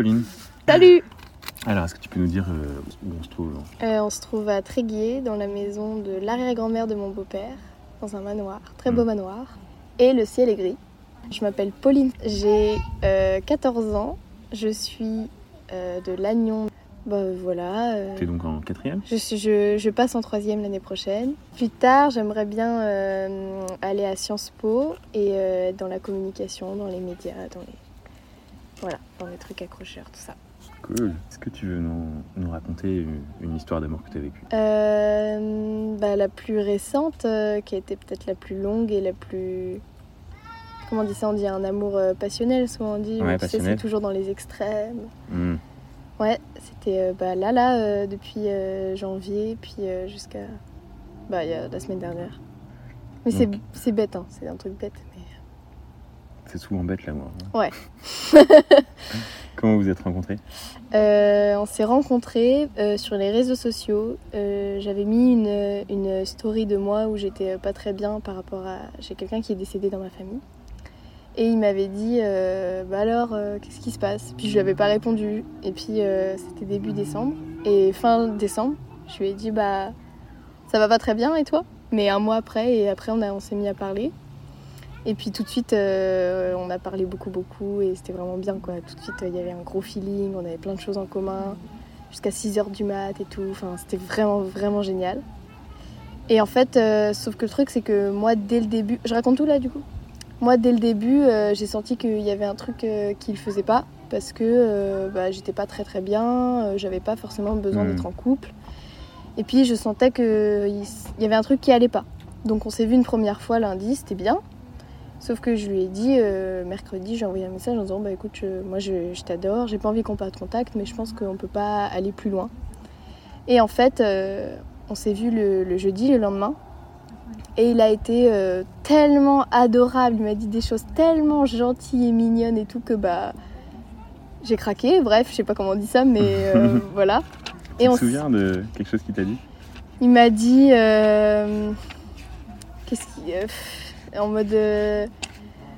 Pauline. Salut Alors, est-ce que tu peux nous dire euh, où on se trouve Euh, On se trouve à Tréguier, dans la maison de l'arrière-grand-mère de mon beau-père, dans un manoir, très beau Mm. manoir. Et le ciel est gris. Je m'appelle Pauline, j'ai euh, 14 ans, je suis euh, de Lannion. Bah voilà. euh, Tu es donc en quatrième? Je, suis- je, je passe en troisième l'année prochaine. Plus tard, j'aimerais bien euh, aller à Sciences Po et euh, être dans la communication, dans les médias, dans les, voilà, dans les trucs accrocheurs, tout ça. Cool. Est-ce que tu veux nous, nous raconter une, une histoire d'amour que tu as vécue? Euh, bah, la plus récente, euh, qui a été peut-être la plus longue et la plus. Comment on dit ça? On dit un amour euh, passionnel, souvent on dit. Ouais, tu sais, c'est toujours dans les extrêmes. Hmm. Ouais, c'était euh, bah, là, là, euh, depuis euh, janvier, puis euh, jusqu'à. Bah, il y a la semaine dernière. Mais c'est bête, hein, c'est un truc bête. C'est souvent bête l'amour. Ouais. Comment vous êtes rencontrés Euh, on s'est rencontrés euh, sur les réseaux sociaux. Euh, J'avais mis une, une story de moi où j'étais pas très bien par rapport à. J'ai quelqu'un qui est décédé dans ma famille. Et il m'avait dit Bah alors, qu'est-ce qui se passe? Puis je lui avais pas répondu. Et puis c'était début décembre. Et fin décembre, je lui ai dit Bah ça va pas très bien et toi? Mais un mois après, et après on, a- on s'est mis à parler. Et puis tout de suite, euh, on a parlé beaucoup, beaucoup, et c'était vraiment bien, quoi. Tout de suite, il y avait un gros feeling, on avait plein de choses en commun, jusqu'à 6h du mat et tout. Enfin, c'était vraiment, vraiment génial. Et en fait, euh, sauf que le truc, c'est que moi, dès le début... Je raconte tout là, du coup? Moi, dès le début, euh, j'ai senti qu'il y avait un truc qu'il faisait pas, parce que bah, j'étais pas très, très bien, j'avais pas forcément besoin d'être en couple. Et puis, je sentais qu'il il y avait un truc qui allait pas. Donc, on s'est vu une première fois lundi, c'était bien. Sauf que je lui ai dit euh, mercredi, j'ai envoyé un message en disant bah écoute, je- moi je, je t'adore, j'ai pas envie qu'on perde contact, mais je pense qu'on peut pas aller plus loin. Et en fait, euh, on s'est vu le, le jeudi, le lendemain, et il a été euh, tellement adorable, il m'a dit des choses tellement gentilles et mignonnes et tout que bah j'ai craqué. Bref, je sais pas comment on dit ça, mais voilà. Tu on te souviens de quelque chose qu'il t'a dit? Il m'a dit. Qu'est-ce qu'il. En mode. euh,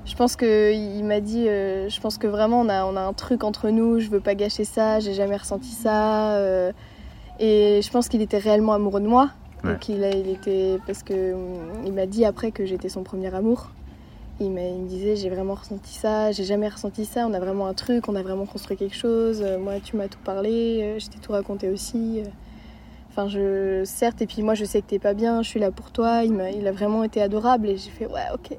je pense que il m'a dit. euh, je pense que vraiment on a, on a un truc entre nous. Je veux pas gâcher ça. J'ai jamais ressenti ça. euh, et je pense qu'il était réellement amoureux de moi. Ouais. Donc il, a, il était. Parce que hum, il m'a dit après que j'étais son premier amour. Il, il me disait j'ai vraiment ressenti ça, j'ai jamais ressenti ça, on a vraiment un truc, on a vraiment construit quelque chose, moi tu m'as tout parlé, je t'ai tout raconté aussi. Enfin, je, certes, et puis moi je sais que t'es pas bien, je suis là pour toi. Il, a vraiment été adorable et j'ai fait ouais, ok.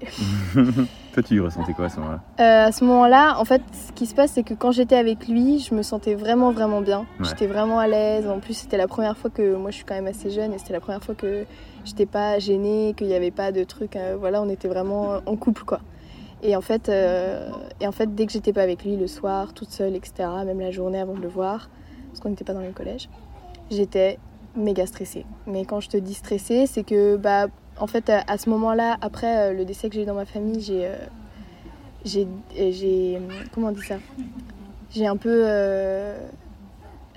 Toi, tu ressentais quoi à ce moment-là? Euh, à ce moment-là, en fait, ce qui se passe, c'est que quand j'étais avec lui, je me sentais vraiment, vraiment bien. Ouais. J'étais vraiment à l'aise. En plus, c'était la première fois que moi je suis quand même assez jeune et c'était la première fois que j'étais pas gênée, qu'il n'y avait pas de trucs. euh, voilà, on était vraiment en couple quoi. Et en fait, euh, et en fait dès que j'étais pas avec lui le soir, toute seule, etc., même la journée avant de le voir, parce qu'on n'était pas dans le collège, j'étais méga stressée. Mais quand je te dis stressée, c'est que bah en fait à, ce moment-là, après euh, le décès que j'ai eu dans ma famille, j'ai euh, j'ai j'ai comment on dit ça? J'ai un peu euh,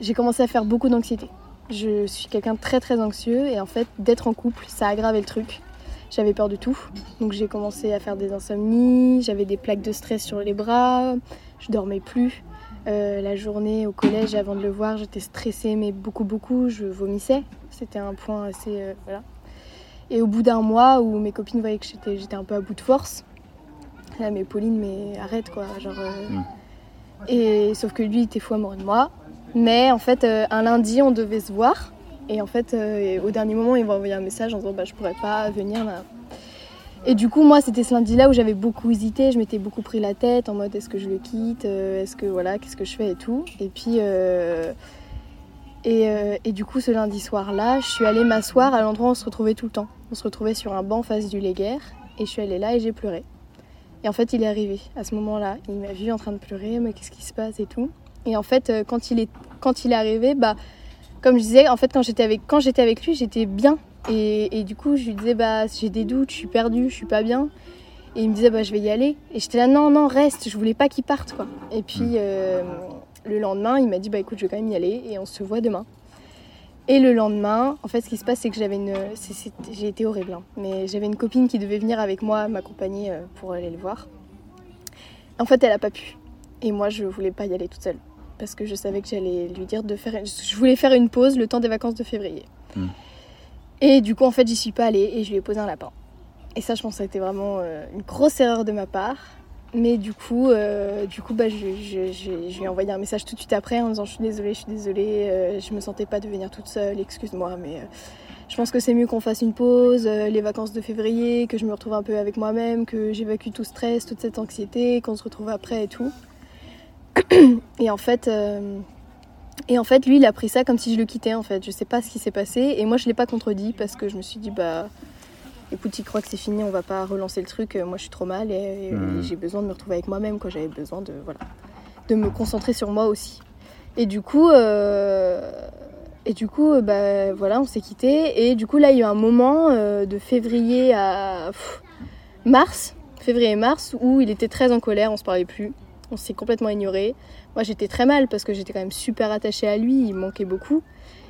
j'ai commencé à faire beaucoup d'anxiété. Je suis quelqu'un de très très anxieux et en fait d'être en couple, ça a aggravé le truc. J'avais peur de tout. Donc j'ai commencé à faire des insomnies, j'avais des plaques de stress sur les bras, je dormais plus. Euh, la journée au collège, avant de le voir, j'étais stressée, mais beaucoup, beaucoup. Je vomissais. C'était un point assez. euh, voilà. Et au bout d'un mois où mes copines voyaient que j'étais, j'étais un peu à bout de force, là, mais Pauline, mais arrête quoi. Genre, euh, Mm. Et sauf que lui, il était fou amoureux de moi. Mais en fait, un lundi, on devait se voir. Et en fait, au dernier moment, il m'a envoyé un message en disant bah, je pourrais pas venir là. Et du coup, moi, c'était ce lundi-là où j'avais beaucoup hésité. Je m'étais beaucoup pris la tête en mode est-ce que je le quitte euh, Est-ce que voilà, qu'est-ce que je fais et tout. Et puis. euh, Et, euh, et du coup, ce lundi soir-là, je suis allée m'asseoir à l'endroit où on se retrouvait tout le temps. On se retrouvait sur un banc face du Léguerre. Et je suis allée là et j'ai pleuré. Et en fait, il est arrivé à ce moment-là. Il m'a vu en train de pleurer, mais qu'est-ce qui se passe et tout. Et en fait, quand il est, quand il est arrivé, bah, comme je disais, en fait, quand j'étais avec, quand j'étais avec lui, j'étais bien. Et, et du coup, je lui disais, bah, j'ai des doutes, je suis perdue, je suis pas bien. Et il me disait, bah, je vais y aller. Et j'étais là, non, non, reste, je voulais pas qu'il parte, quoi. Et puis, euh, le lendemain, il m'a dit, bah, écoute, je vais quand même y aller et on se voit demain. Et le lendemain, en fait, ce qui se passe, c'est que j'avais une. J'ai été horrible, hein. mais j'avais une copine qui devait venir avec moi, m'accompagner euh, pour aller le voir. En fait, elle a pas pu. Et moi, je voulais pas y aller toute seule. parce que je savais que j'allais lui dire de faire. Je voulais faire une pause le temps des vacances de février. Mm. Et du coup, en fait, j'y suis pas allée et je lui ai posé un lapin. Et ça, je pense que ça a été vraiment euh, une grosse erreur de ma part. Mais du coup, euh, du coup bah, je, lui ai envoyé un message tout de suite après en disant Je suis désolée, je suis désolée, euh, je me sentais pas de venir toute seule, excuse-moi, mais euh, je pense que c'est mieux qu'on fasse une pause, les vacances de février, que je me retrouve un peu avec moi-même, que j'évacue tout stress, toute cette anxiété, qu'on se retrouve après et tout. Et en fait. Et en fait, lui, il a pris ça comme si je le quittais, en fait. Je sais pas ce qui s'est passé. Et moi, je l'ai pas contredit parce que je me suis dit, bah, écoute, il croit que c'est fini, on va pas relancer le truc. Moi, je suis trop mal et, et Mhm. j'ai besoin de me retrouver avec moi-même, quoi. J'avais besoin de, voilà, de me concentrer sur moi aussi. Et du coup, euh, et du coup, euh, bah, voilà, on s'est quitté. Et du coup, là, il y a eu un moment euh, de février à pff, mars, février-mars, où il était très en colère, on se parlait plus. On s'est complètement ignoré. Moi, j'étais très mal parce que j'étais quand même super attachée à lui, il me manquait beaucoup.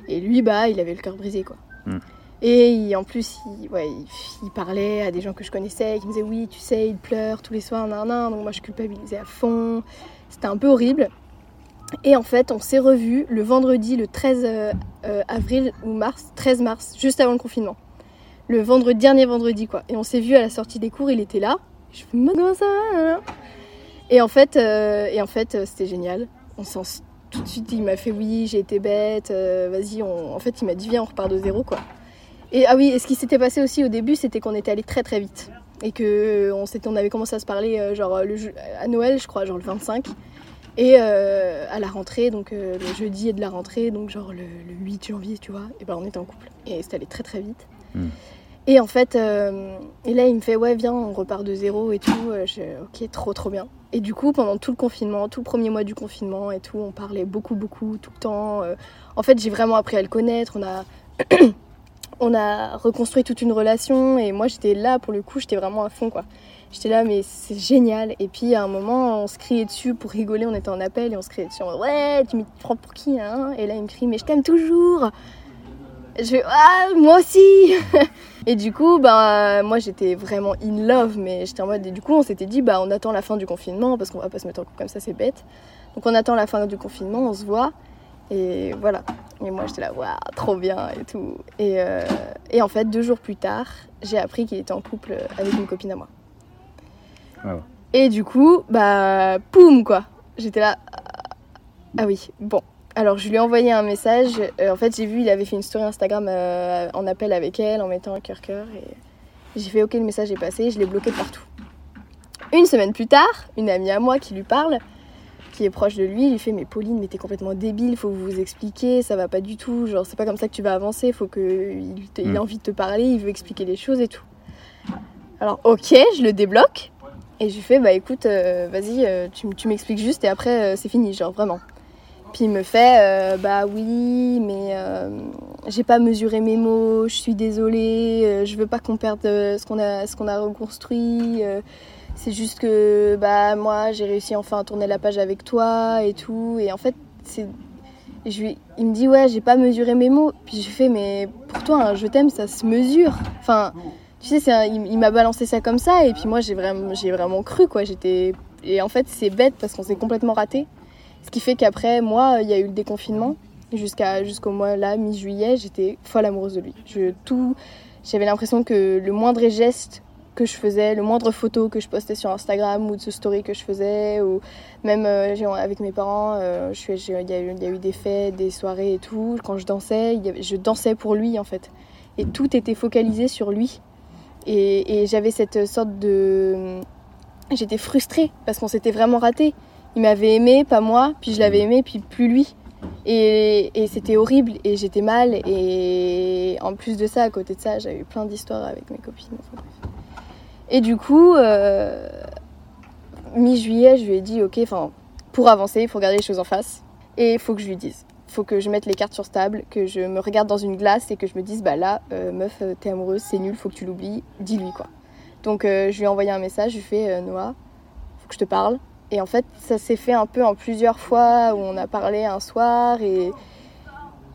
Et lui, bah, il avait le cœur brisé, quoi. Mm. Et il- en plus, il, ouais, il, il parlait à des gens que je connaissais qui me disaient Oui, tu sais, il pleure tous les soirs, nan, nan. Donc moi, je culpabilisais à fond. C'était un peu horrible. Et en fait, on s'est revus le vendredi, le 13 euh, euh, avril ou mars, 13 mars, juste avant le confinement. Le vendredi, dernier vendredi, quoi. Et on s'est vu à la sortie des cours, il était là. Je me dis, comment ça va nan Et en fait, euh, et en fait euh, c'était génial. On s'en tout de suite, il m'a fait oui, j'ai été bête, euh, vas-y. on- En fait, il m'a dit viens, on repart de zéro, quoi. Et ah oui, et ce qui s'était passé aussi au début, c'était qu'on était allé très très vite et que on, on avait commencé à se parler euh, genre le, à Noël, je crois, genre le 25. Et euh, à la rentrée, donc le jeudi et de la rentrée, donc genre le, le 8 janvier, tu vois, et ben on était en couple. Et c'est allé très très vite. Mm. Et en fait, et là il me fait ouais viens, on repart de zéro et tout. Je, ok, trop trop bien. Et du coup, pendant tout le confinement, tout le premier mois du confinement et tout, on parlait beaucoup beaucoup tout le temps. Euh, en fait, j'ai vraiment appris à le connaître. On a on a reconstruit toute une relation et moi j'étais là pour le coup, j'étais vraiment à fond quoi. J'étais là mais c'est génial et puis à un moment on se criait dessus pour rigoler, on était en appel et on se criait dessus ouais tu me prends pour qui hein? Et là il me crie mais je t'aime toujours Je fais ah moi aussi Et du coup bah moi j'étais vraiment in love mais j'étais en mode et du coup on s'était dit bah on attend la fin du confinement parce qu'on va pas se mettre en couple comme ça c'est bête. Donc on attend la fin du confinement, on se voit et voilà. Et moi j'étais là, waouh, trop bien et tout. Et, euh, et en fait, deux jours plus tard, j'ai appris qu'il était en couple avec une copine à moi. Ah ouais. Et du coup, bah, poum quoi. J'étais là, ah oui, bon. Alors je lui ai envoyé un message. Euh, en fait, j'ai vu, il avait fait une story Instagram euh, en appel avec elle, en mettant un cœur cœur. Et j'ai fait, ok, le message est passé, je l'ai bloqué de partout. Une semaine plus tard, une amie à moi qui lui parle, qui est proche de lui, lui fait mais Pauline mais t'es complètement débile, faut vous expliquer, ça va pas du tout, genre c'est pas comme ça que tu vas avancer, faut que il, te- il Mm. a envie de te parler, il veut expliquer les choses et tout. Alors ok, je le débloque et je lui fais bah écoute, euh, vas-y, tu, m'expliques juste et après c'est fini, genre vraiment. Puis il me fait euh, bah oui, mais euh, j'ai pas mesuré mes mots, je suis désolée, euh, je veux pas qu'on perde euh, ce qu'on a, qu'on a reconstruit. c'est juste que bah moi j'ai réussi enfin à tourner la page avec toi et tout. Et en fait c'est il me dit ouais j'ai pas mesuré mes mots. Puis je fais mais pour toi un je t'aime ça se mesure. Enfin tu sais un- il, m'a balancé ça comme ça. Et puis moi j'ai vraiment vraiment cru quoi. J'étais et en fait c'est bête parce qu'on s'est complètement raté ce qui fait qu'après moi il y a eu le déconfinement jusqu'à jusqu'au mois là mi-juillet j'étais folle amoureuse de lui je tout j'avais l'impression que le moindre geste que je faisais, le moindre photo que je postais sur Instagram ou de ce story que je faisais, ou même euh, avec mes parents, euh, il y, a eu- des fêtes, des soirées et tout. Quand je dansais, je dansais pour lui en fait. Et tout était focalisé sur lui. Et j'avais cette sorte de. J'étais frustrée parce qu'on s'était vraiment raté. Il m'avait aimé, pas moi, puis je l'avais aimé, puis plus lui. Et, et c'était horrible et j'étais mal. Et en plus de ça, à côté de ça, j'avais eu plein d'histoires avec mes copines. enfin, bref. Et du coup, euh, mi-juillet, je lui ai dit, ok, enfin, pour avancer, il faut regarder les choses en face. Et il faut que je lui dise. Il faut que je mette les cartes sur table, que je me regarde dans une glace et que je me dise, bah là, euh, meuf, euh, t'es amoureuse, c'est nul, faut que tu l'oublies, dis-lui quoi. Donc euh, je lui ai envoyé un message, je lui ai fait, Noah, faut que je te parle. Et en fait, ça s'est fait un peu en plusieurs fois où on a parlé un soir et,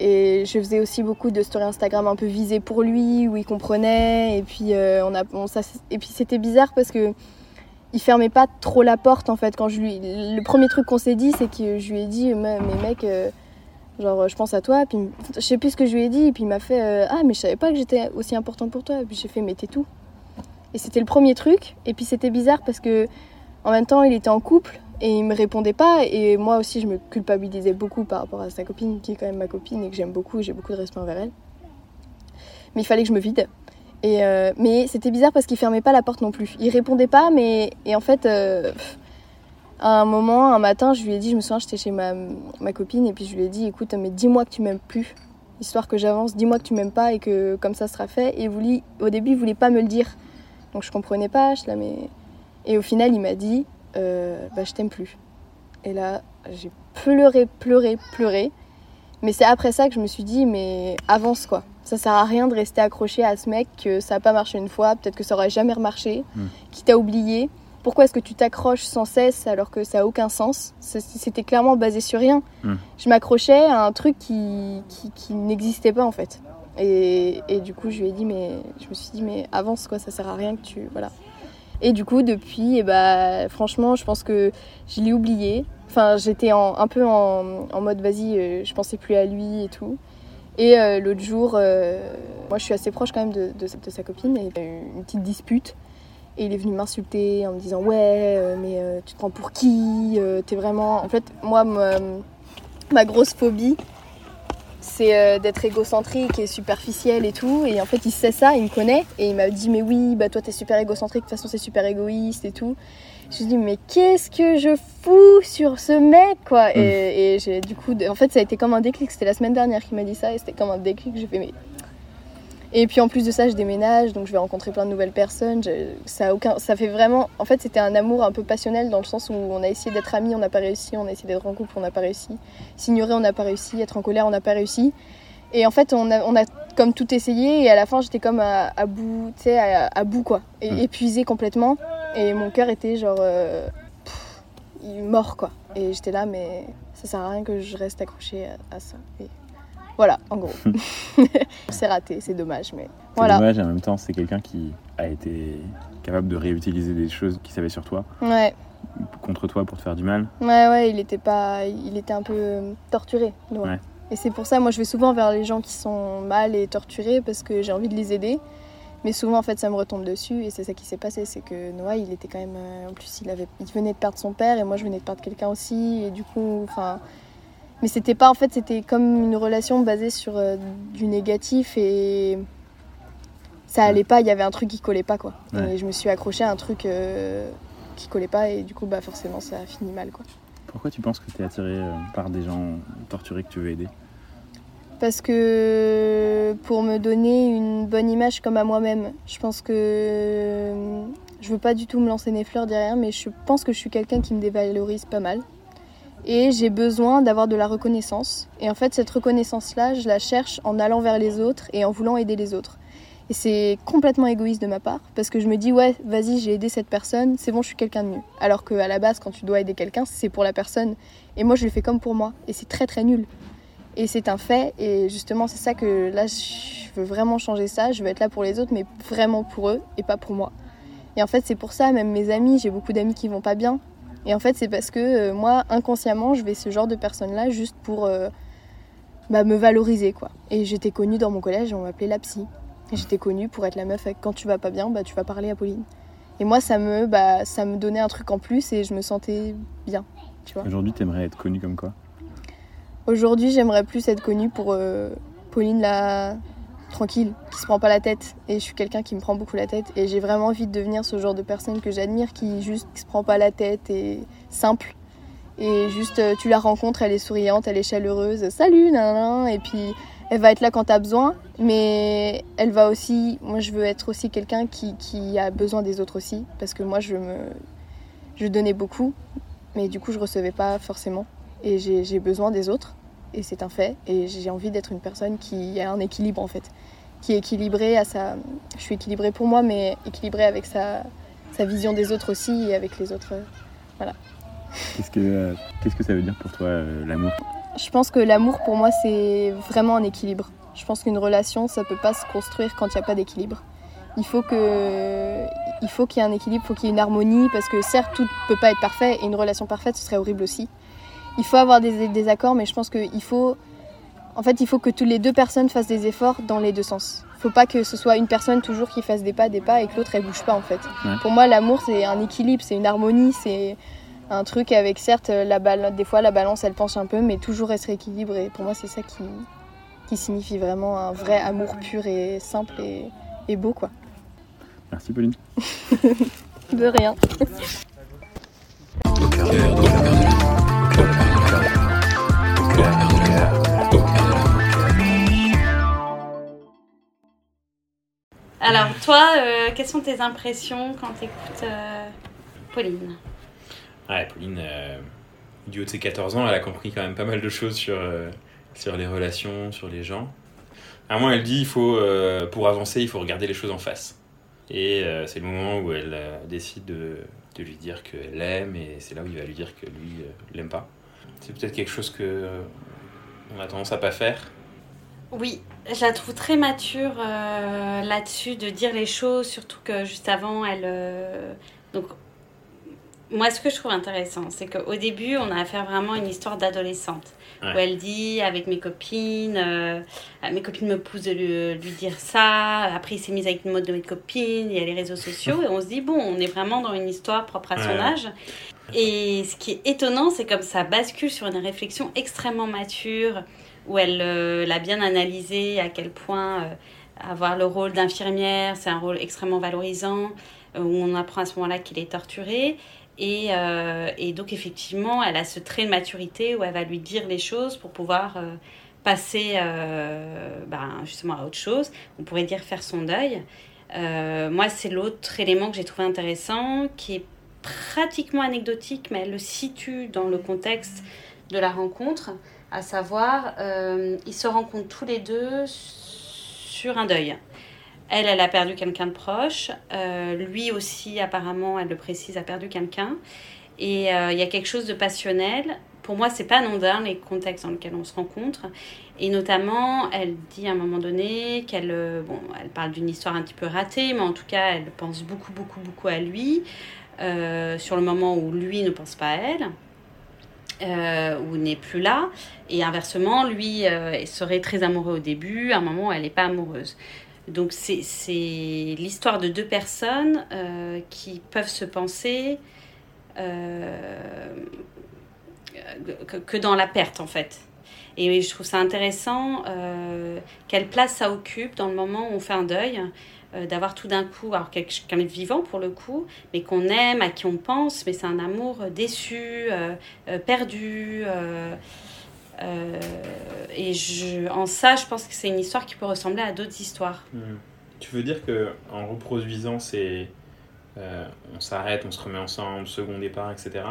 et je faisais aussi beaucoup de stories Instagram un peu visées pour lui, où il comprenait. Et puis, euh, on a, on- ça- et puis c'était bizarre parce que il fermait pas trop la porte en fait. Quand je lui le premier truc qu'on s'est dit c'est que je lui ai dit mais mec euh, genre je pense à toi puis je sais plus ce que je lui ai dit. Et puis il m'a fait euh, ah mais je savais pas que j'étais aussi importante pour toi et puis j'ai fait mais t'es tout et c'était le premier truc. Et puis c'était bizarre parce que en même temps il était en couple et il me répondait pas et moi aussi je me culpabilisais beaucoup par rapport à sa copine qui est quand même ma copine et que j'aime beaucoup j'ai beaucoup de respect envers elle mais il fallait que je me vide et euh, mais c'était bizarre parce qu'il fermait pas la porte non plus. Il répondait pas, mais et en fait, euh, à un moment, un matin, je lui ai dit, je me souviens, j'étais chez ma, ma, copine et puis je lui ai dit, écoute, mais dis-moi que tu m'aimes plus, histoire que j'avance. Dis-moi que tu m'aimes pas et que comme ça sera fait. Et voulait, au début, il voulait pas me le dire, donc je comprenais pas. Je là, mais et au final, il m'a dit, euh, bah je t'aime plus. Et là, j'ai pleuré, pleuré, pleuré. Mais c'est après ça que je me suis dit, mais avance quoi. Ça sert à rien de rester accroché à ce mec que ça n'a pas marché une fois, peut-être que ça aurait jamais remarché, hmm. qui t'a oublié. Pourquoi est-ce que tu t'accroches sans cesse alors que ça a aucun sens? C'était clairement basé sur rien. Hmm. Je m'accrochais à un truc qui, qui, n'existait pas en fait. Et, et, du coup, je lui ai dit, mais je me suis dit, mais avance quoi, ça sert à rien que tu. Voilà. Et du coup, depuis, eh bah, franchement, je pense que je l'ai oublié. Enfin, j'étais un peu en, mode, vas-y, euh, je pensais plus à lui et tout. Et euh, l'autre jour, euh, moi je suis assez proche quand même de, sa copine, et il y a eu une petite dispute. Et il est venu m'insulter en me disant Ouais, mais tu te prends pour qui T'es vraiment. En fait, moi, ma grosse phobie, c'est d'être égocentrique et superficielle et tout. Et en fait, il sait ça, il me connaît. Et il m'a dit Mais oui, bah toi t'es super égocentrique, de toute façon c'est super égoïste et tout. Je me dis mais qu'est-ce que je fous sur ce mec quoi? Mm. Et, j'ai du coup, en fait ça a été comme un déclic. C'était la semaine dernière qu'il m'a dit ça et c'était comme un déclic. J'ai fait mais et puis en plus de ça, je déménage, donc je vais rencontrer plein de nouvelles personnes. ça, a aucun, ça fait vraiment. En fait, c'était un amour un peu passionnel dans le sens où on a essayé d'être amis, on n'a pas réussi. On a essayé d'être en couple, on n'a pas réussi. S'ignorer, on n'a pas réussi. Être en colère, on n'a pas réussi. Et en fait, on a, on a comme tout essayé. Et à la fin, j'étais comme à, bout, tu sais, à, bout quoi, et, mm. épuisée complètement. Et mon cœur était genre. Euh, mort quoi. Et j'étais là, mais ça sert à rien que je reste accrochée à, ça. Et voilà, en gros. c'est raté, c'est dommage, mais voilà. C'est dommage, et en même temps, c'est quelqu'un qui a été capable de réutiliser des choses qu'il savait sur toi. Ouais. Contre toi pour te faire du mal. Ouais, ouais, il était pas. Il était un peu torturé, Ouais. Et c'est pour ça, moi, je vais souvent vers les gens qui sont mal et torturés parce que j'ai envie de les aider. Mais souvent, en fait, ça me retombe dessus et c'est ça qui s'est passé. C'est que Noah, il était quand même. Euh, en plus, il, avait, il venait de perdre son père et moi, je venais de perdre quelqu'un aussi. Et du coup, enfin. Mais c'était pas. En fait, c'était comme une relation basée sur euh, du négatif et. Ça allait pas, il y avait un truc qui collait pas, quoi. Et je me suis accrochée à un truc euh, qui collait pas et du coup, bah, forcément, ça a fini mal, quoi. Pourquoi tu penses que tu es attiré par des gens torturés que tu veux aider? Parce que pour me donner une bonne image comme à moi-même, je pense que je veux pas du tout me lancer des fleurs derrière, mais je pense que je suis quelqu'un qui me dévalorise pas mal. Et j'ai besoin d'avoir de la reconnaissance. Et en fait, cette reconnaissance-là, je la cherche en allant vers les autres et en voulant aider les autres. Et c'est complètement égoïste de ma part, parce que je me dis, ouais, vas-y, j'ai aidé cette personne, c'est bon, je suis quelqu'un de mieux. Alors qu'à la base, quand tu dois aider quelqu'un, c'est pour la personne. Et moi, je le fais comme pour moi. Et c'est très très nul. Et c'est un fait. Et justement, c'est ça que là, je veux vraiment changer ça. Je veux être là pour les autres, mais vraiment pour eux et pas pour moi. Et en fait, c'est pour ça, même mes amis, j'ai beaucoup d'amis qui vont pas bien. Et en fait, c'est parce que euh, moi, inconsciemment, je vais ce genre de personnes-là juste pour euh, bah, me valoriser, quoi. Et j'étais connue dans mon collège, on m'appelait la psy. J'étais connue pour être la meuf avec quand tu vas pas bien, bah, tu vas parler à Pauline. Et moi, ça me, bah, ça me donnait un truc en plus et je me sentais bien. Tu vois. Aujourd'hui, t'aimerais être connue comme quoi? Aujourd'hui, j'aimerais plus être connue pour euh, Pauline la tranquille, qui se prend pas la tête. Et je suis quelqu'un qui me prend beaucoup la tête. Et j'ai vraiment envie de devenir ce genre de personne que j'admire, qui juste se prend pas la tête et simple. Et juste, euh, tu la rencontres, elle est souriante, elle est chaleureuse. Salut, Et puis, elle va être là quand tu as besoin. Mais elle va aussi. Moi, je veux être aussi quelqu'un qui, qui, a besoin des autres aussi. Parce que moi, je me. Je donnais beaucoup. Mais du coup, je recevais pas forcément et j'ai besoin des autres et c'est un fait. Et j'ai envie d'être une personne qui a un équilibre en fait. Qui est équilibrée à sa je suis équilibrée pour moi mais équilibrée avec sa, sa vision des autres aussi et avec les autres voilà. Qu'est-ce que qu'est-ce que ça veut dire pour toi euh, l'amour? Je pense que l'amour pour moi c'est vraiment un équilibre. Je pense qu'une relation ça peut pas se construire quand il n'y a pas d'équilibre. Il faut que il faut qu'il y ait un équilibre, il faut qu'il y ait une harmonie, parce que certes, tout ne peut pas être parfait, et une relation parfaite, ce serait horrible aussi. Il faut avoir des désaccords, mais je pense qu'il faut... En fait, il faut que toutes les deux personnes fassent des efforts dans les deux sens. Il faut pas que ce soit une personne toujours qui fasse des pas, des pas, et que l'autre, elle bouge pas, en fait. Pour moi, l'amour, c'est un équilibre, c'est une harmonie, c'est un truc avec, certes, la balle... des fois, la balance, elle penche un peu, mais toujours être équilibré. Pour moi, c'est ça qui, qui signifie vraiment un vrai amour pur et simple et, et beau, quoi. Merci Pauline. De rien. Euh, quelles sont tes impressions quand tu écoutes euh, Pauline? Ouais, Pauline, euh, du haut de ses 14 ans, elle a compris quand même pas mal de choses sur, sur les relations, sur les gens. À un moment, elle dit il faut, pour avancer, il faut regarder les choses en face. Et c'est le moment où elle décide de, lui dire qu'elle l'aime, et c'est là où il va lui dire que lui l'aime pas. C'est peut-être quelque chose que on a tendance à pas faire. Oui, je la trouve très mature euh, là-dessus de dire les choses, surtout que juste avant, elle. euh, donc, moi, ce que je trouve intéressant, c'est qu'au début, on a affaire vraiment à une histoire d'adolescente. Ouais. Où elle dit, avec mes copines, euh, mes copines me poussent de lui, lui dire ça. Après, il s'est mis avec une mode de mes copines, il y a les réseaux sociaux. et on se dit, bon, on est vraiment dans une histoire propre à son Ouais. âge. Et ce qui est étonnant, c'est comme ça bascule sur une réflexion extrêmement mature, où elle euh, l'a bien analysé, à quel point euh, avoir le rôle d'infirmière, c'est un rôle extrêmement valorisant, euh, où on apprend à ce moment-là qu'il est torturé. Et, et donc, effectivement, elle a ce trait de maturité où elle va lui dire les choses pour pouvoir passer ben, justement à autre chose. On pourrait dire faire son deuil. Moi, c'est l'autre élément que j'ai trouvé intéressant, qui est pratiquement anecdotique, mais elle le situe dans le contexte de la rencontre, à savoir, euh, ils se rencontrent tous les deux sur un deuil. Elle, elle a perdu quelqu'un de proche. Euh, lui aussi, apparemment, elle le précise, a perdu quelqu'un. Et euh, il y a quelque chose de passionnel. Pour moi, c'est pas anodin les contextes dans lesquels on se rencontre. Et notamment, elle dit à un moment donné qu'elle, bon, elle parle d'une histoire un petit peu ratée, mais en tout cas, elle pense beaucoup, beaucoup, beaucoup à lui. sur le moment où lui ne pense pas à elle, euh, ou n'est plus là. Et inversement, lui euh, serait très amoureux au début, à un moment où elle n'est pas amoureuse. Donc c'est l'histoire de deux personnes euh, qui peuvent se penser que, dans la perte en fait. Et je trouve ça intéressant quelle place ça occupe dans le moment où on fait un deuil, euh, d'avoir tout d'un coup, alors quelqu'un de vivant pour le coup, mais qu'on aime, à qui on pense, mais c'est un amour déçu, euh, perdu. euh, euh, et je, en ça, je pense que c'est une histoire qui peut ressembler à d'autres histoires. Hmm. Tu veux dire que en reproduisant ces. on s'arrête, on se remet ensemble, second départ, etc.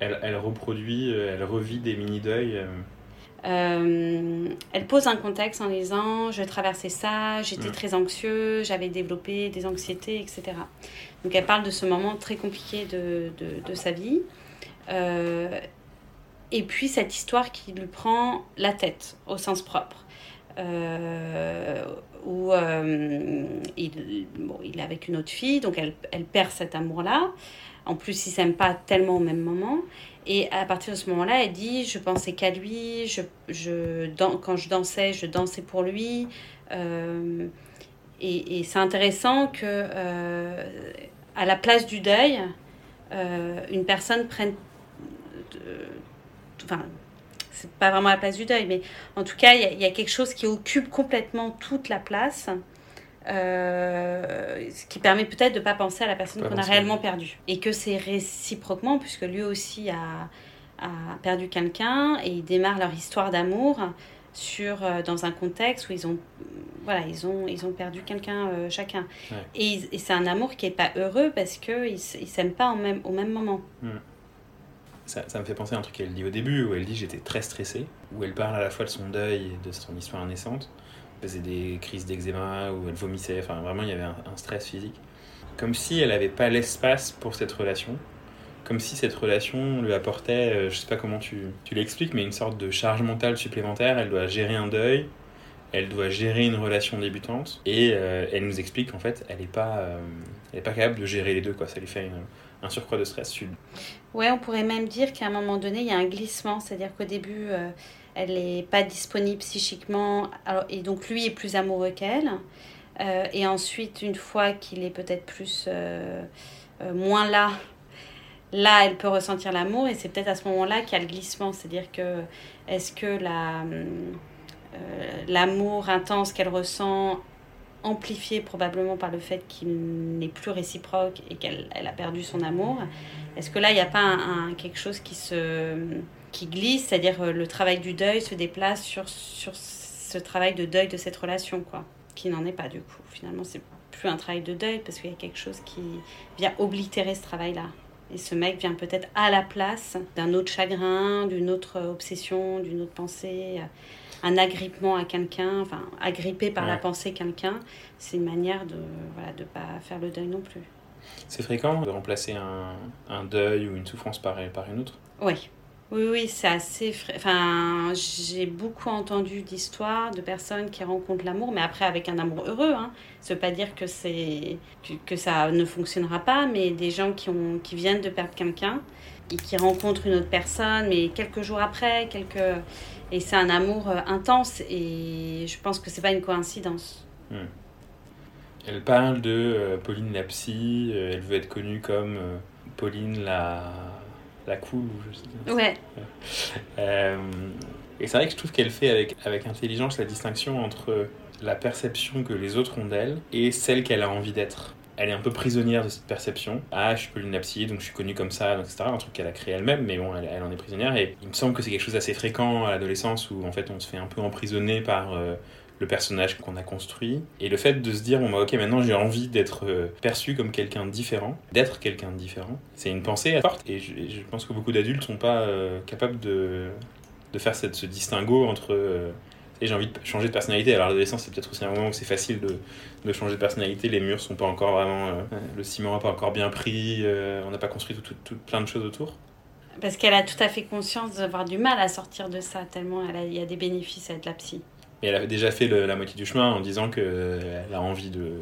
Elle, elle reproduit, elle revit des mini-deuils. euh, Euh, elle pose un contexte en disant je traversais ça, j'étais très anxieux, j'avais développé des anxiétés, etc. Donc elle parle de ce moment très compliqué de, de, de sa vie. Euh, et puis cette histoire qui lui prend la tête au sens propre. Euh, où il, bon, il est avec une autre fille, donc elle, elle perd cet amour-là. En plus, ils s'aiment pas tellement au même moment. Et à partir de ce moment-là, elle dit Je pensais qu'à lui, quand je dansais, je dansais pour lui. Euh, et c'est intéressant que, euh, à la place du deuil, euh, une personne prenne. Enfin, c'est pas vraiment la place du deuil, mais en tout cas, il y a quelque chose qui occupe complètement toute la place. Euh, ce qui permet peut-être de ne pas penser à la personne qu'on a réellement perdue. Et que c'est réciproquement, puisque lui aussi a, a perdu quelqu'un et ils démarrent leur histoire d'amour sur, euh, dans un contexte où ils ont, voilà, ils ont, ils ont perdu quelqu'un euh, chacun. Ouais. Et, ils- et c'est un amour qui n'est pas heureux parce qu'ils ne s'aiment pas au même, au même moment. Ça, ça me fait penser à un truc qu'elle dit au début, où elle dit j'étais très stressée, où elle parle à la fois de son deuil et de son histoire naissante. Faisait des crises d'eczéma, où elle vomissait, enfin vraiment il y avait un, stress physique. Comme si elle n'avait pas l'espace pour cette relation, comme si cette relation lui apportait, euh, je sais pas comment tu, tu l'expliques, mais une sorte de charge mentale supplémentaire. Elle doit gérer un deuil, elle doit gérer une relation débutante et euh, elle nous explique qu'en fait, elle n'est pas, euh, pas capable de gérer les deux. Quoi. Ça lui fait un surcroît de stress. Ouais, on pourrait même dire qu'à un moment donné, il y a un glissement, c'est-à-dire qu'au début, euh, elle n'est pas disponible psychiquement, et donc lui est plus amoureux qu'elle. Euh, et ensuite, une fois qu'il est peut-être plus euh, euh, moins là, là, elle peut ressentir l'amour, et c'est peut-être à ce moment-là qu'il y a le glissement, c'est-à-dire que est-ce que la, l'amour intense qu'elle ressent amplifié probablement par le fait qu'il n'est plus réciproque et qu'elle elle a perdu son amour, est-ce que là, il n'y a pas quelque chose qui, se, qui glisse, c'est-à-dire euh, le travail du deuil se déplace sur, sur ce travail de deuil de cette relation, quoi, qui n'en est pas du coup. Finalement, c'est plus un travail de deuil parce qu'il y a quelque chose qui vient oblitérer ce travail-là. Et ce mec vient peut-être à la place d'un autre chagrin, d'une autre obsession, d'une autre pensée, euh, un agrippement à quelqu'un, enfin agrippé par la pensée quelqu'un. C'est une manière de voilà de pas faire le deuil non plus. C'est fréquent de remplacer un, un deuil ou une souffrance par, par une autre? Oui, oui, oui, c'est assez. Enfin, j'ai beaucoup entendu d'histoires de personnes qui rencontrent l'amour, mais après avec un amour heureux. Hein. Ça veut pas dire que c'est que, ça ne fonctionnera pas, mais des gens qui ont qui viennent de perdre quelqu'un et qui rencontrent une autre personne, mais quelques jours après, quelques et c'est un amour euh, intense. Et je pense que c'est pas une coïncidence. Elle parle de euh, Pauline la psy, euh, elle veut être connue comme Pauline la, la cool. ou je sais pas. Ouais, Euh, et c'est vrai que je trouve qu'elle fait avec, avec intelligence la distinction entre la perception que les autres ont d'elle et celle qu'elle a envie d'être. Elle est un peu prisonnière de cette perception. Ah, je suis psy, donc je suis connue comme ça, etc. Un truc qu'elle a créé elle-même, mais bon, elle, elle en est prisonnière. Et il me semble que c'est quelque chose d'assez fréquent à l'adolescence où en fait on se fait un peu emprisonner par euh, le personnage qu'on a construit. Et le fait de se dire, bon bah ok, maintenant j'ai envie d'être euh, perçu comme quelqu'un différent, d'être quelqu'un différent, c'est une pensée forte. Et je, pense que beaucoup d'adultes sont pas euh, capables de, de faire cette, ce distinguo entre. euh, et j'ai envie de changer de personnalité. Alors, l'adolescence, c'est peut-être aussi un moment où c'est facile de, de changer de personnalité. Les murs sont pas encore vraiment. euh, le ciment n'a pas encore bien pris. euh, on n'a pas construit tout, plein de choses autour. parce qu'elle a tout à fait conscience d'avoir du mal à sortir de ça, tellement il y a des bénéfices à être la psy. Et elle a déjà fait le- la moitié du chemin en disant qu'elle a envie de,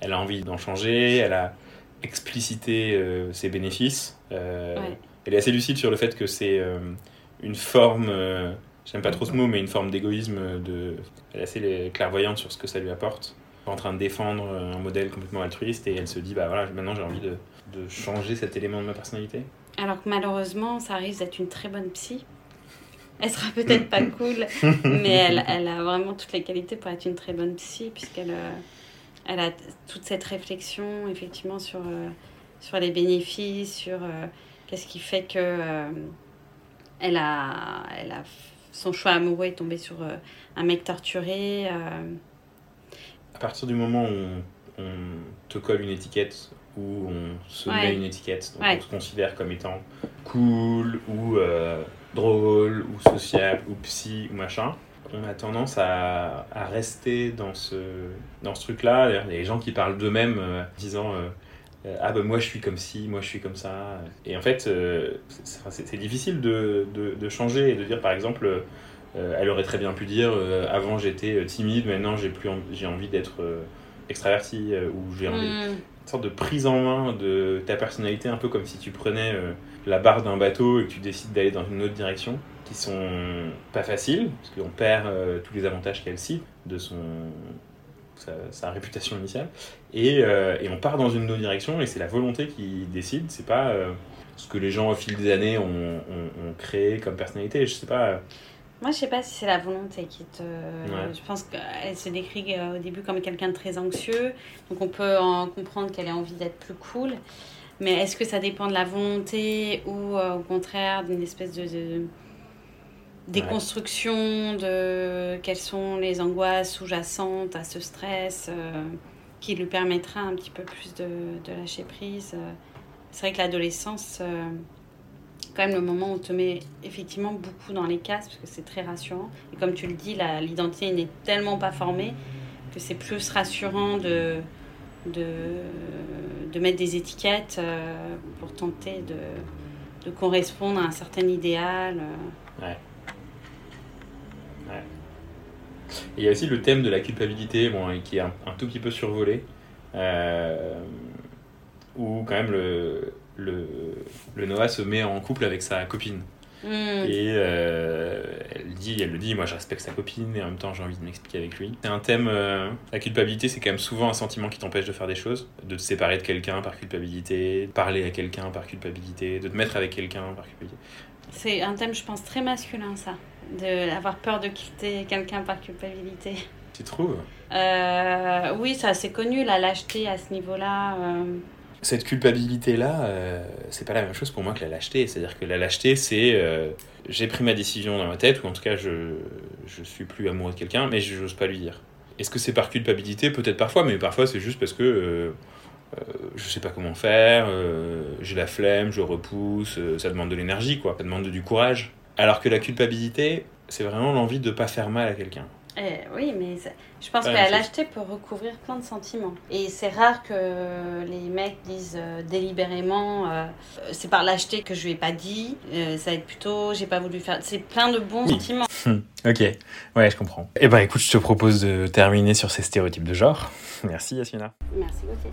elle a envie d'en changer. Elle a explicité euh, ses bénéfices. Euh, Ouais. Elle est assez lucide sur le fait que c'est euh, une forme, euh, j'aime pas trop ce mot, mais une forme d'égoïsme. De... Elle est assez clairvoyante sur ce que ça lui apporte. En train de défendre un modèle complètement altruiste et elle se dit bah voilà maintenant j'ai envie de, de changer cet élément de ma personnalité. Alors que malheureusement, ça risque d'être une très bonne psy. Elle sera peut-être pas cool, mais elle, elle a vraiment toutes les qualités pour être une très bonne psy, puisqu'elle euh, elle a toute cette réflexion, effectivement, sur, euh, sur les bénéfices, sur euh, qu'est-ce qui fait que elle a, elle a, son choix amoureux est tombé sur un mec torturé. À partir du moment où on, on te colle une étiquette ou on se Ouais. met une étiquette, donc Ouais. on se considère comme étant cool ou euh, drôle ou sociable ou psy ou machin, on a tendance à, à rester dans ce, truc-là. Il gens qui parlent d'eux-mêmes euh, disant euh, euh, Ah ben moi je suis comme ci, moi je suis comme ça. Et en fait, c'est- difficile de, de, changer et de dire par exemple. elle aurait très bien pu dire avant j'étais timide, maintenant j'ai envie d'être extraverti ou j'ai envie hmm, une sorte de prise en main de ta personnalité, un peu comme si tu prenais euh, la barre d'un bateau et que tu décides d'aller dans une autre direction, qui sont pas faciles, parce qu'on perd euh, tous les avantages qu'elle cite de son sa, réputation initiale, et, euh, et on part dans une autre direction, et c'est la volonté qui décide, c'est pas ce que les gens au fil des années ont, ont- ont créé comme personnalité, je sais pas. Moi, je sais pas si c'est la volonté qui te. Ouais. Je pense qu'elle se décrit euh, au début comme quelqu'un de très anxieux, donc on peut en comprendre qu'elle a envie d'être plus cool. Mais est-ce que ça dépend de la volonté ou euh, au contraire d'une espèce de, de déconstruction de quelles sont les angoisses sous-jacentes à ce stress euh, qui lui permettra un petit peu plus de, de lâcher prise? Euh. C'est vrai que l'adolescence. euh, quand même le moment où on te met effectivement beaucoup dans les cases parce que c'est très rassurant. Et comme tu le dis, l'identité n'est tellement pas formée que c'est plus rassurant de, de, de mettre des étiquettes euh, pour tenter de, de correspondre à un certain idéal. euh. Et il y a aussi le thème de la culpabilité, bon, qui est un, tout petit peu survolé, euh, quand même le, le, le Noah se met en couple avec sa copine. Hmm. Et euh, elle, dit, elle le dit, moi je respecte sa copine et en même temps j'ai envie de m'expliquer avec lui. C'est un thème, euh, la culpabilité c'est quand même souvent un sentiment qui t'empêche de faire des choses, de te séparer de quelqu'un par culpabilité, de parler à quelqu'un par culpabilité, de te mettre avec quelqu'un par culpabilité. C'est un thème, je pense, très masculin, ça. D'avoir peur de quitter quelqu'un par culpabilité. Tu trouves? Euh, oui, c'est assez connu, la lâcheté à ce niveau-là. Cette culpabilité-là, euh, c'est pas la même chose pour moi que la lâcheté. C'est-à-dire que la lâcheté, c'est euh, j'ai pris ma décision dans ma tête, ou en tout cas je, je suis plus amoureux de quelqu'un, mais je n'ose pas lui dire. Est-ce que c'est par culpabilité? Peut-être parfois, mais parfois c'est juste parce que euh, euh, je sais pas comment faire, j'ai la flemme, je repousse, ça demande de l'énergie, quoi. Ça demande du courage. Alors que la culpabilité, c'est vraiment l'envie de pas faire mal à quelqu'un. Eh, oui, mais je pense Ouais, que la c'est- lâcheté peut recouvrir plein de sentiments. Et c'est rare que les mecs disent euh, délibérément euh, c'est par lâcheté que je lui ai pas dit, euh, ça va être plutôt j'ai pas voulu faire. C'est plein de bons Oui. sentiments. Ok, ouais, je comprends. Eh ben écoute, je te propose de terminer sur ces stéréotypes de genre. Merci Yasmina. Merci, Gauthier.